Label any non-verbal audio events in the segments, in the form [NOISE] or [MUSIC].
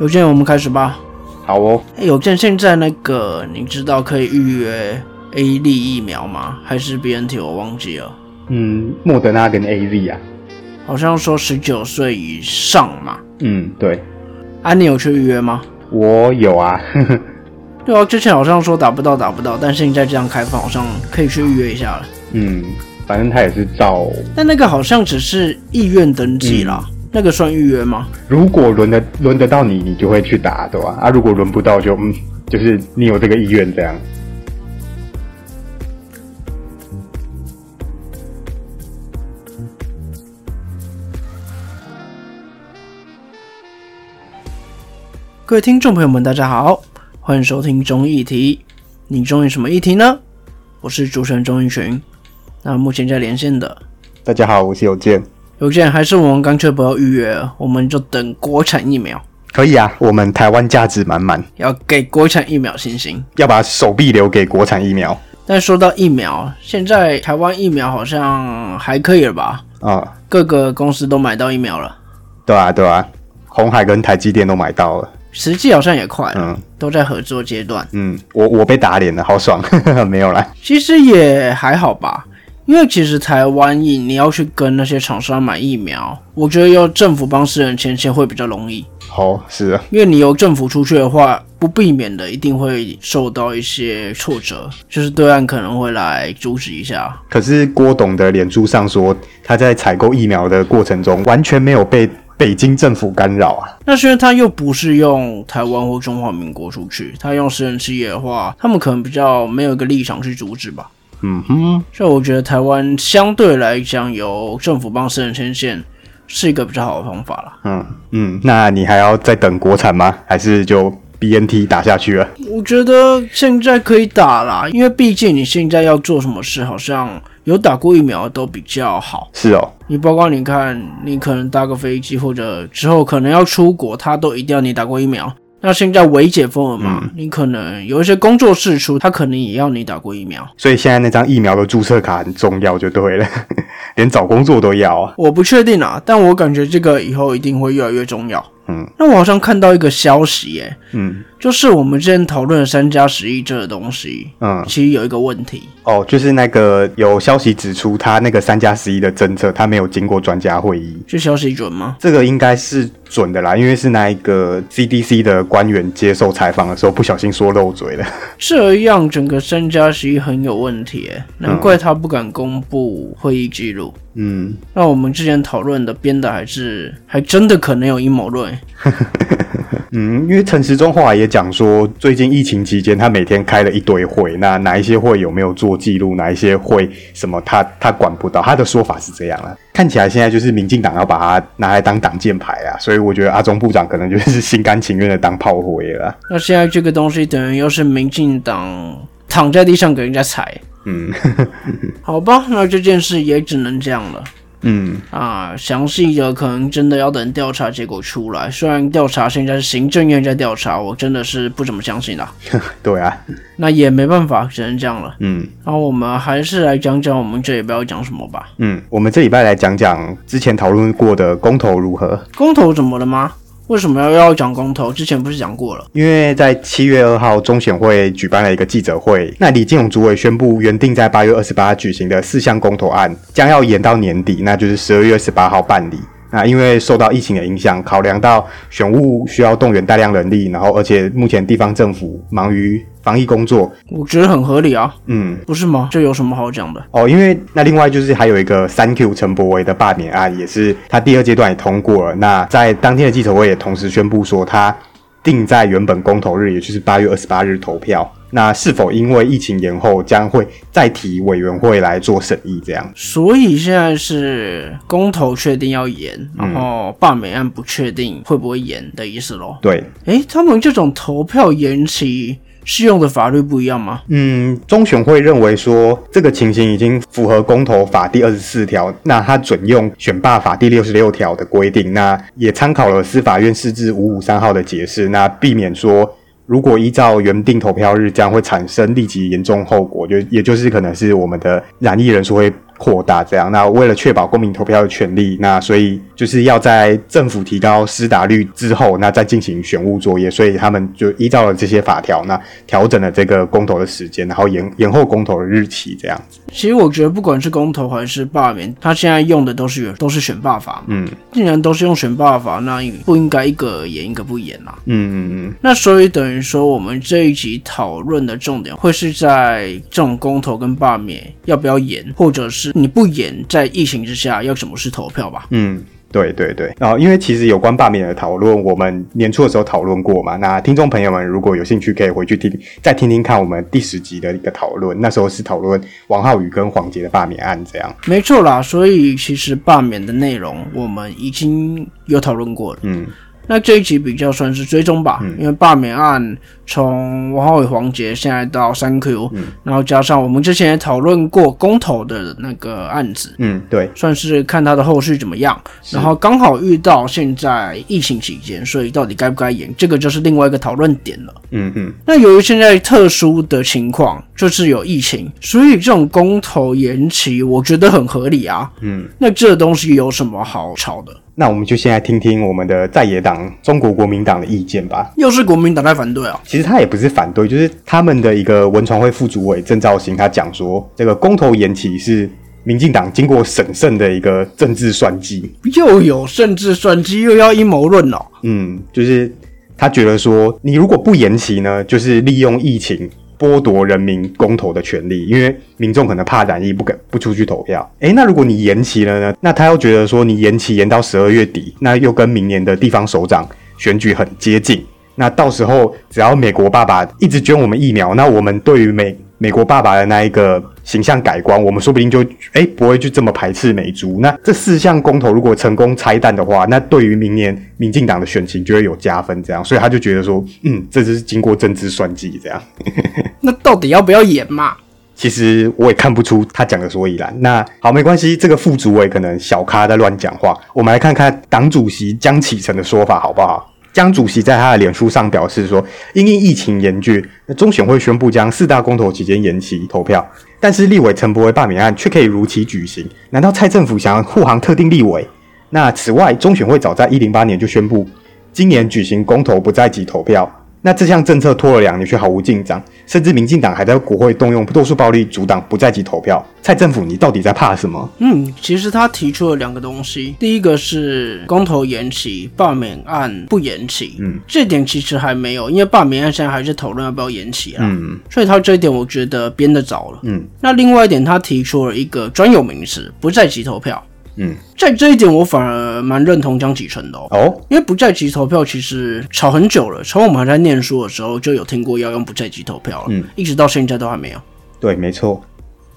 邮件我们开始吧。好哦，哎，邮件现在那个你知道可以预约 A 粒疫苗吗？还是 BNT？我忘记了。嗯，莫德纳跟 A Z 啊，好像说十九岁以上嘛。嗯，对，啊，你有去预约吗？我有啊，[LAUGHS] 对啊，之前好像说打不到打不到，但现在这样开放，好像可以去预约一下了。嗯，反正他也是照，但那个好像只是意愿登记啦，那个算预约吗？如果轮得轮得到你，你就会去打，对吧？啊，如果轮不到就嗯，就是你有这个意愿这样。各位听众朋友们，大家好，欢迎收听中议题。你中意什么议题呢？我是主持人钟义群。那目前在连线的大家好，我是有健，邮件还是我们干脆不要预约了，我们就等国产疫苗，可以啊，我们台湾价值满满，要给国产疫苗信心。要把手臂留给国产疫苗。但说到疫苗，现在台湾疫苗好像还可以了吧？啊，各个公司都买到疫苗了，对啊，对啊，红海跟台积电都买到了，实际好像也快了，嗯。都在合作阶段。嗯，我我被打脸了，好爽，[LAUGHS] 没有啦，其实也还好吧，因为其实台湾疫你要去跟那些厂商买疫苗，我觉得要政府帮私人牵线会比较容易，好是啊，因为你由政府出去的话，不避免的一定会受到一些挫折，就是对岸可能会来阻止一下。可是郭董的脸书上说，他在采购疫苗的过程中完全没有被北京政府干扰啊。那是因为他又不是用台湾或中华民国出去，他用私人企业的话，他们可能比较没有一个立场去阻止吧。嗯哼，所以我觉得台湾相对来讲，由政府帮私人牵线是一个比较好的方法啦。嗯嗯，那你还要再等国产吗？还是就 BNT 打下去了？我觉得现在可以打啦，因为毕竟你现在要做什么事，好像有打过疫苗都比较好。是哦，你包括你看，你可能搭个飞机，或者之后可能要出国，他都一定要你打过疫苗。那现在微解封了嘛，你可能有一些工作室出，他可能也要你打过疫苗。所以现在那张疫苗的注册卡很重要，就对了，[LAUGHS] 连找工作都要啊。我不确定啊，但我感觉这个以后一定会越来越重要。嗯那我好像看到一个消息、耶，嗯就是我们之前讨论的三加十一这个东西，嗯，其实有一个问题，哦，就是那个有消息指出，他那个三加十一的政策，他没有经过专家会议。这消息准吗？这个应该是准的啦，因为是那一个 CDC 的官员接受采访的时候不小心说漏嘴了。[LAUGHS] 这样整个三加十一很有问题，耶，难怪他不敢公布会议记录。嗯，那我们之前讨论的编的还是还真的可能有阴谋论，[LAUGHS] 嗯，因为陈时中后来也讲说，最近疫情期间他每天开了一堆会，那哪一些会有没有做记录，哪一些会什么他他管不到，他的说法是这样了。看起来现在就是民进党要把它拿来当挡箭牌啊，所以我觉得阿中部长可能就是心甘情愿的当炮灰了。那现在这个东西等于又是民进党躺在地上给人家踩，嗯好吧，那这件事也只能这样了。嗯，啊，详细的可能真的要等调查结果出来。虽然调查现在是行政院在调查，我真的是不怎么相信啦。[LAUGHS] 对啊，那也没办法，只能这样了。嗯然后我们还是来讲讲我们这礼拜要讲什么吧。嗯，我们这礼拜来讲讲之前讨论过的公投如何。公投怎么了吗？为什么要要讲公投？之前不是讲过了？因为在七月二号，中选会举办了一个记者会，那李进勇主委宣布，原定在八月二十八举行的四项公投案将要延到年底，那就是十二月十八号办理。那因为受到疫情的影响，考量到选务需要动员大量人力，然后而且目前地方政府忙于防疫工作，我觉得很合理啊，嗯，不是吗？这有什么好讲的？哦，因为那另外就是还有一个三 Q 陈柏维的罢免案，也是他第二阶段也通过了。那在当天的记者会也同时宣布说，他定在原本公投日，也就是八月二十八日投票。那是否因为疫情延后，将会再提委员会来做审议？这样，所以现在是公投确定要延，然后罢免案不确定会不会延的意思咯。对，诶，他们这种投票延期适用的法律不一样吗？嗯，中选会认为说这个情形已经符合公投法第二十四条，那它准用选罢法第六十六条的规定，那也参考了司法院释字五五三号的解释，那避免说。如果依照原定投票日，将会产生立即严重后果，就也就是可能是我们的染疫人数会扩大，这样。那为了确保公民投票的权利，那所以就是要在政府提高施打率之后，那再进行选务作业。所以他们就依照了这些法条，那调整了这个公投的时间，然后延延后公投的日期，这样子。其实我觉得，不管是公投还是罢免，他现在用的都是都是选罢法。嗯，既然都是用选罢法，那不应该一个严一个不严啊。嗯嗯嗯。那所以等于说，我们这一集讨论的重点会是在这种公投跟罢免要不要严，或者是你不演，在疫情之下要怎么是投票吧？嗯。对对对，然后因为其实有关罢免的讨论，我们年初的时候讨论过嘛。那听众朋友们如果有兴趣，可以回去听，再听听看我们第十集的一个讨论。那时候是讨论王浩宇跟黄杰的罢免案，这样。没错啦，所以其实罢免的内容我们已经有讨论过了。嗯。那这一集比较算是追踪吧，因为罢免案从王浩伟、黄杰现在到三 Q，然后加上我们之前也讨论过公投的那个案子，嗯，对，算是看他的后续怎么样。然后刚好遇到现在疫情期间，所以到底该不该演，这个就是另外一个讨论点了。嗯嗯。那由于现在特殊的情况就是有疫情，所以这种公投延期，我觉得很合理啊。嗯。那这东西有什么好吵的？那我们就先来听听我们的在野党中国国民党的意见吧。又是国民党在反对啊？其实他也不是反对，就是他们的一个文传会副主委郑兆兴，他讲说这个公投延期是民进党经过审慎的一个政治算计，又有政治算计，又要阴谋论哦。嗯，就是他觉得说，你如果不延期呢，就是利用疫情。剥夺人民公投的权利，因为民众可能怕染疫，不敢不出去投票。诶，那如果你延期了呢？那他又觉得说你延期延到十二月底，那又跟明年的地方首长选举很接近。那到时候只要美国爸爸一直捐我们疫苗，那我们对于美美国爸爸的那一个形象改观，我们说不定就哎不会去这么排斥美猪。那这四项公投如果成功拆弹的话，那对于明年民进党的选情就会有加分。这样，所以他就觉得说，嗯，这就是经过政治算计。这样，[LAUGHS] 那到底要不要演嘛？其实我也看不出他讲的所以然。那好，没关系，这个副主委可能小咖在乱讲话。我们来看看党主席江启臣的说法好不好？江主席在他的脸书上表示说，因应疫情严峻，那中选会宣布将四大公投期间延期投票，但是立委陈柏惟罢免案却可以如期举行。难道蔡政府想要护航特定立委？那此外，中选会早在一零八年就宣布，今年举行公投不在即投票。那这项政策拖了两年却毫无进展，甚至民进党还在国会动用多数暴力阻挡不在即投票。蔡政府，你到底在怕什么？嗯，其实他提出了两个东西，第一个是公投延期，罢免案不延期。嗯，这点其实还没有，因为罢免案现在还是讨论要不要延期啊。嗯，所以他这一点我觉得编得早了。嗯，那另外一点，他提出了一个专有名词，不在即投票。嗯，在这一点我反而蛮认同江启臣的哦，因为不在籍投票其实吵很久了，从我们还在念书的时候就有听过要用不在籍投票了，嗯，一直到现在都还没有。对，没错。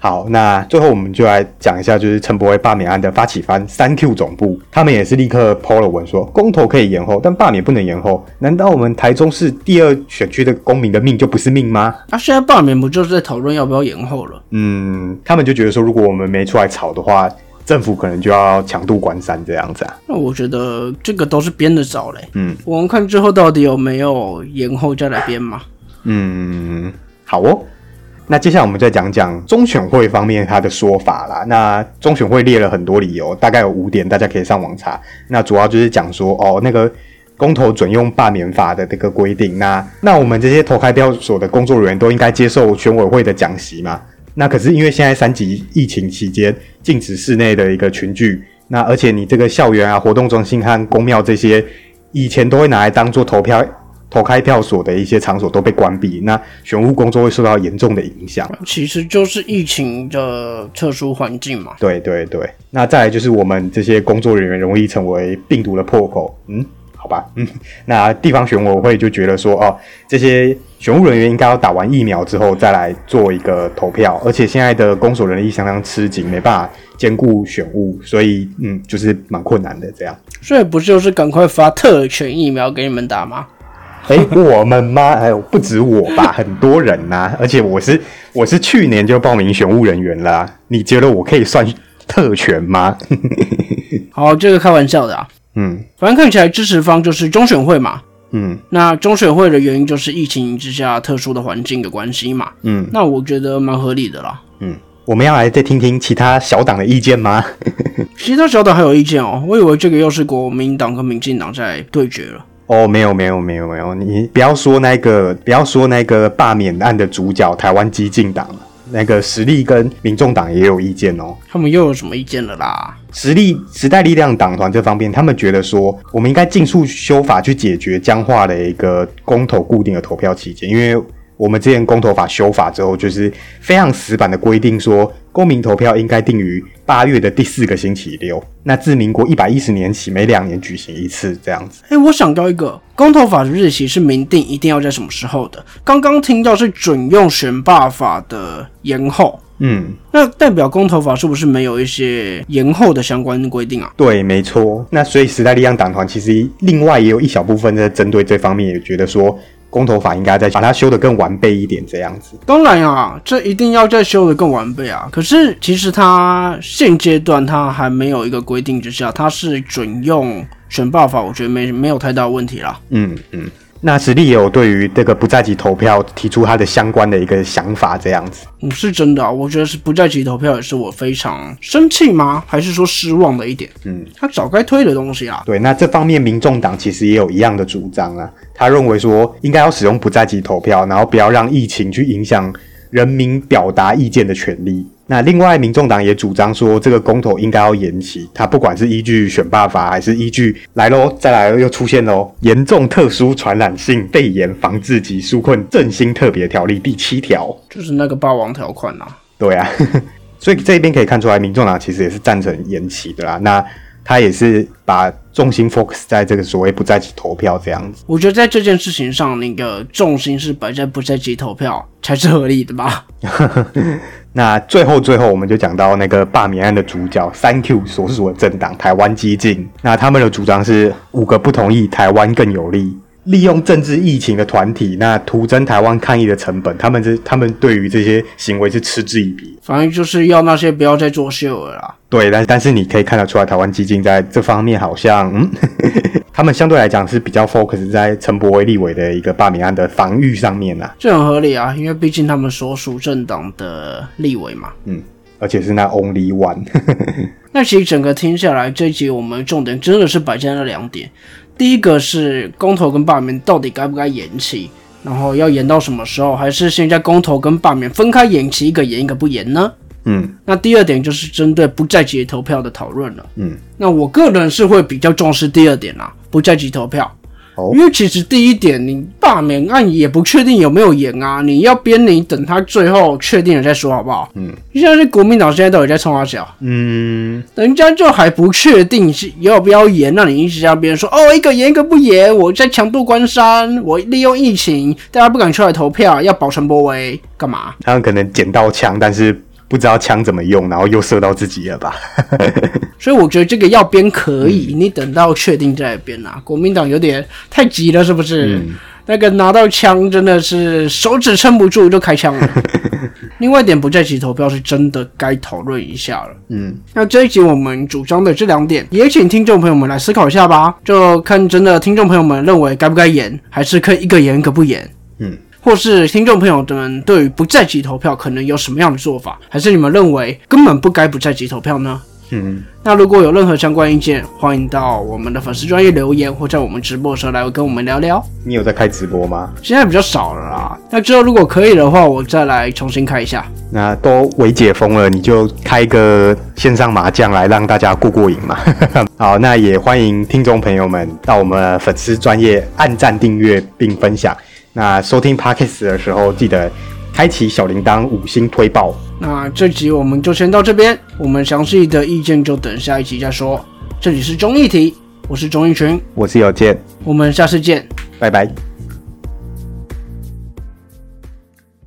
好，那最后我们就来讲一下，就是陈柏威罢免案的发起方三 Q 总部，他们也是立刻抛了文说，公投可以延后，但罢免不能延后。难道我们台中市第二选区的公民的命就不是命吗？啊现在罢免不就是在讨论要不要延后了？嗯，他们就觉得说，如果我们没出来吵的话。政府可能就要强度关山这样子啊？那我觉得这个都是编的早嘞。嗯，我们看之后到底有没有延后再来编嘛？嗯，好哦。那接下来我们再讲讲中选会方面他的说法啦。那中选会列了很多理由，大概有五点，大家可以上网查。那主要就是讲说，哦，那个公投准用罢免法的这个规定，那那我们这些投开票所的工作人员都应该接受选委会的讲习嘛？那可是因为现在三级疫情期间禁止室内的一个群聚，那而且你这个校园啊、活动中心和公庙这些以前都会拿来当做投票、[LAUGHS] 投开票所的一些场所都被关闭，那选务工作会受到严重的影响。其实就是疫情的特殊环境嘛。对对对，那再来就是我们这些工作人员容易成为病毒的破口。嗯。好吧，嗯，那地方选委会就觉得说，哦，这些选务人员应该要打完疫苗之后再来做一个投票，而且现在的公所人力相当吃紧，没办法兼顾选务，所以，嗯，就是蛮困难的这样。所以不就是赶快发特权疫苗给你们打吗？[LAUGHS] 哎，我们吗？哎，不止我吧，很多人呐，而且我是我是去年就报名选务人员了，你觉得我可以算特权吗？[LAUGHS] 好，这个开玩笑的啊。嗯，反正看起来支持方就是中选会嘛。嗯，那中选会的原因就是疫情之下特殊的环境的关系嘛。嗯，那我觉得蛮合理的啦。嗯，我们要来再听听其他小党的意见吗？[LAUGHS] [LAUGHS] 其他小党还有意见哦，我以为这个又是国民党跟民进党在对决了。哦，没有没有没有没有，你不要说那个，不要说那个罢免案的主角台湾激进党，那个实力跟民众党也有意见哦。他们又有什么意见了啦？实力时代力量党团这方面，他们觉得说，我们应该尽速修法去解决僵化的一个公投固定的投票期间，因为我们之前公投法修法之后，就是非常死板的规定说。公民投票应该定于八月的第四个星期六，那自民国一百一十年起，每两年举行一次这样子。哎，我想到一个，公投法的日期是明定一定要在什么时候的？刚刚听到是准用选罢法的延后，嗯，那代表公投法是不是没有一些延后的相关规定啊？对，没错。那所以时代力量党团其实另外也有一小部分在针对这方面，也觉得说。公投法应该再把它修得更完备一点，这样子。当然啊，这一定要再修得更完备啊。可是其实它现阶段它还没有一个规定之下，它是准用选罢法，我觉得没没有太大问题啦。嗯嗯。那实力也有对于这个不在籍投票提出他的相关的一个想法，这样子。嗯，是真的啊，我觉得是不在籍投票也是我非常生气吗？还是说失望的一点？嗯，他早该推的东西啊。对，那这方面民众党其实也有一样的主张啊，他认为说应该要使用不在籍投票，然后不要让疫情去影响人民表达意见的权利。那另外，民众党也主张说，这个公投应该要延期。他不管是依据选罢法，还是依据来喽，再来又出现喽，严重特殊传染性肺炎防治及纾困振兴特别条例第七条，就是那个霸王条款呐。对啊，[LAUGHS] 所以这边可以看出来，民众党其实也是赞成延期的啦。那。他也是把重心 focus 在这个所谓不在籍投票这样子。我觉得在这件事情上，那个重心是摆在不在籍投票才是合理的吧。[LAUGHS] 那最后最后，我们就讲到那个罢免案的主角三 Q 所属的政党台湾激进，那他们的主张是五个不同意台湾更有利。利用政治疫情的团体，那徒增台湾抗疫的成本，他们这他们对于这些行为是嗤之以鼻。反正就是要那些不要再作秀了啦。对，但但是你可以看得出来，台湾基金在这方面好像，嗯，[LAUGHS] 他们相对来讲是比较 focus 在陈柏威立委的一个罢免案的防御上面呐。这很合理啊，因为毕竟他们所属政党的立委嘛。嗯，而且是那 only one。[LAUGHS] 那其实整个听下来，这一集我们重点真的是摆在那两点。第一个是公投跟罢免到底该不该延期，然后要延到什么时候？还是现在公投跟罢免分开延期，一个延一个不延呢？嗯，那第二点就是针对不在籍投票的讨论了。嗯，那我个人是会比较重视第二点啦，不在籍投票。因为其实第一点，你罢免案也不确定有没有延啊，你要编，你等他最后确定了再说，好不好？嗯，就像是国民党现在到底在冲他笑，嗯，人家就还不确定是要不要延，那你一直让别人说哦，一个延一个不延，我在强度关山，我利用疫情，大家不敢出来投票，要保陈波威干嘛？他们可能捡到枪，但是。不知道枪怎么用，然后又射到自己了吧？[LAUGHS] 所以我觉得这个要编可以，你等到确定再编啊。国民党有点太急了，是不是？那个拿到枪真的是手指撑不住就开枪了。[LAUGHS] 另外一点不在其投票是真的该讨论一下了。嗯，那这一集我们主张的这两点，也请听众朋友们来思考一下吧。就看真的听众朋友们认为该不该演，还是可以一个演一个不演。嗯。或是听众朋友们对于不在籍投票可能有什么样的做法？还是你们认为根本不该不在籍投票呢？嗯，那如果有任何相关意见，欢迎到我们的粉丝专业留言，或在我们直播的时候来跟我们聊聊。你有在开直播吗？现在比较少了啦。那之后如果可以的话，我再来重新开一下。那都微解封了，你就开个线上麻将来让大家过过瘾嘛。[LAUGHS] 好，那也欢迎听众朋友们到我们粉丝专业按赞、订阅并分享。那收听 podcast 的时候，记得开启小铃铛，五星推爆。那这集我们就先到这边，我们详细的意见就等下一集再说。这里是中艺题，我是综艺群，我是有健，我们下次见，拜拜。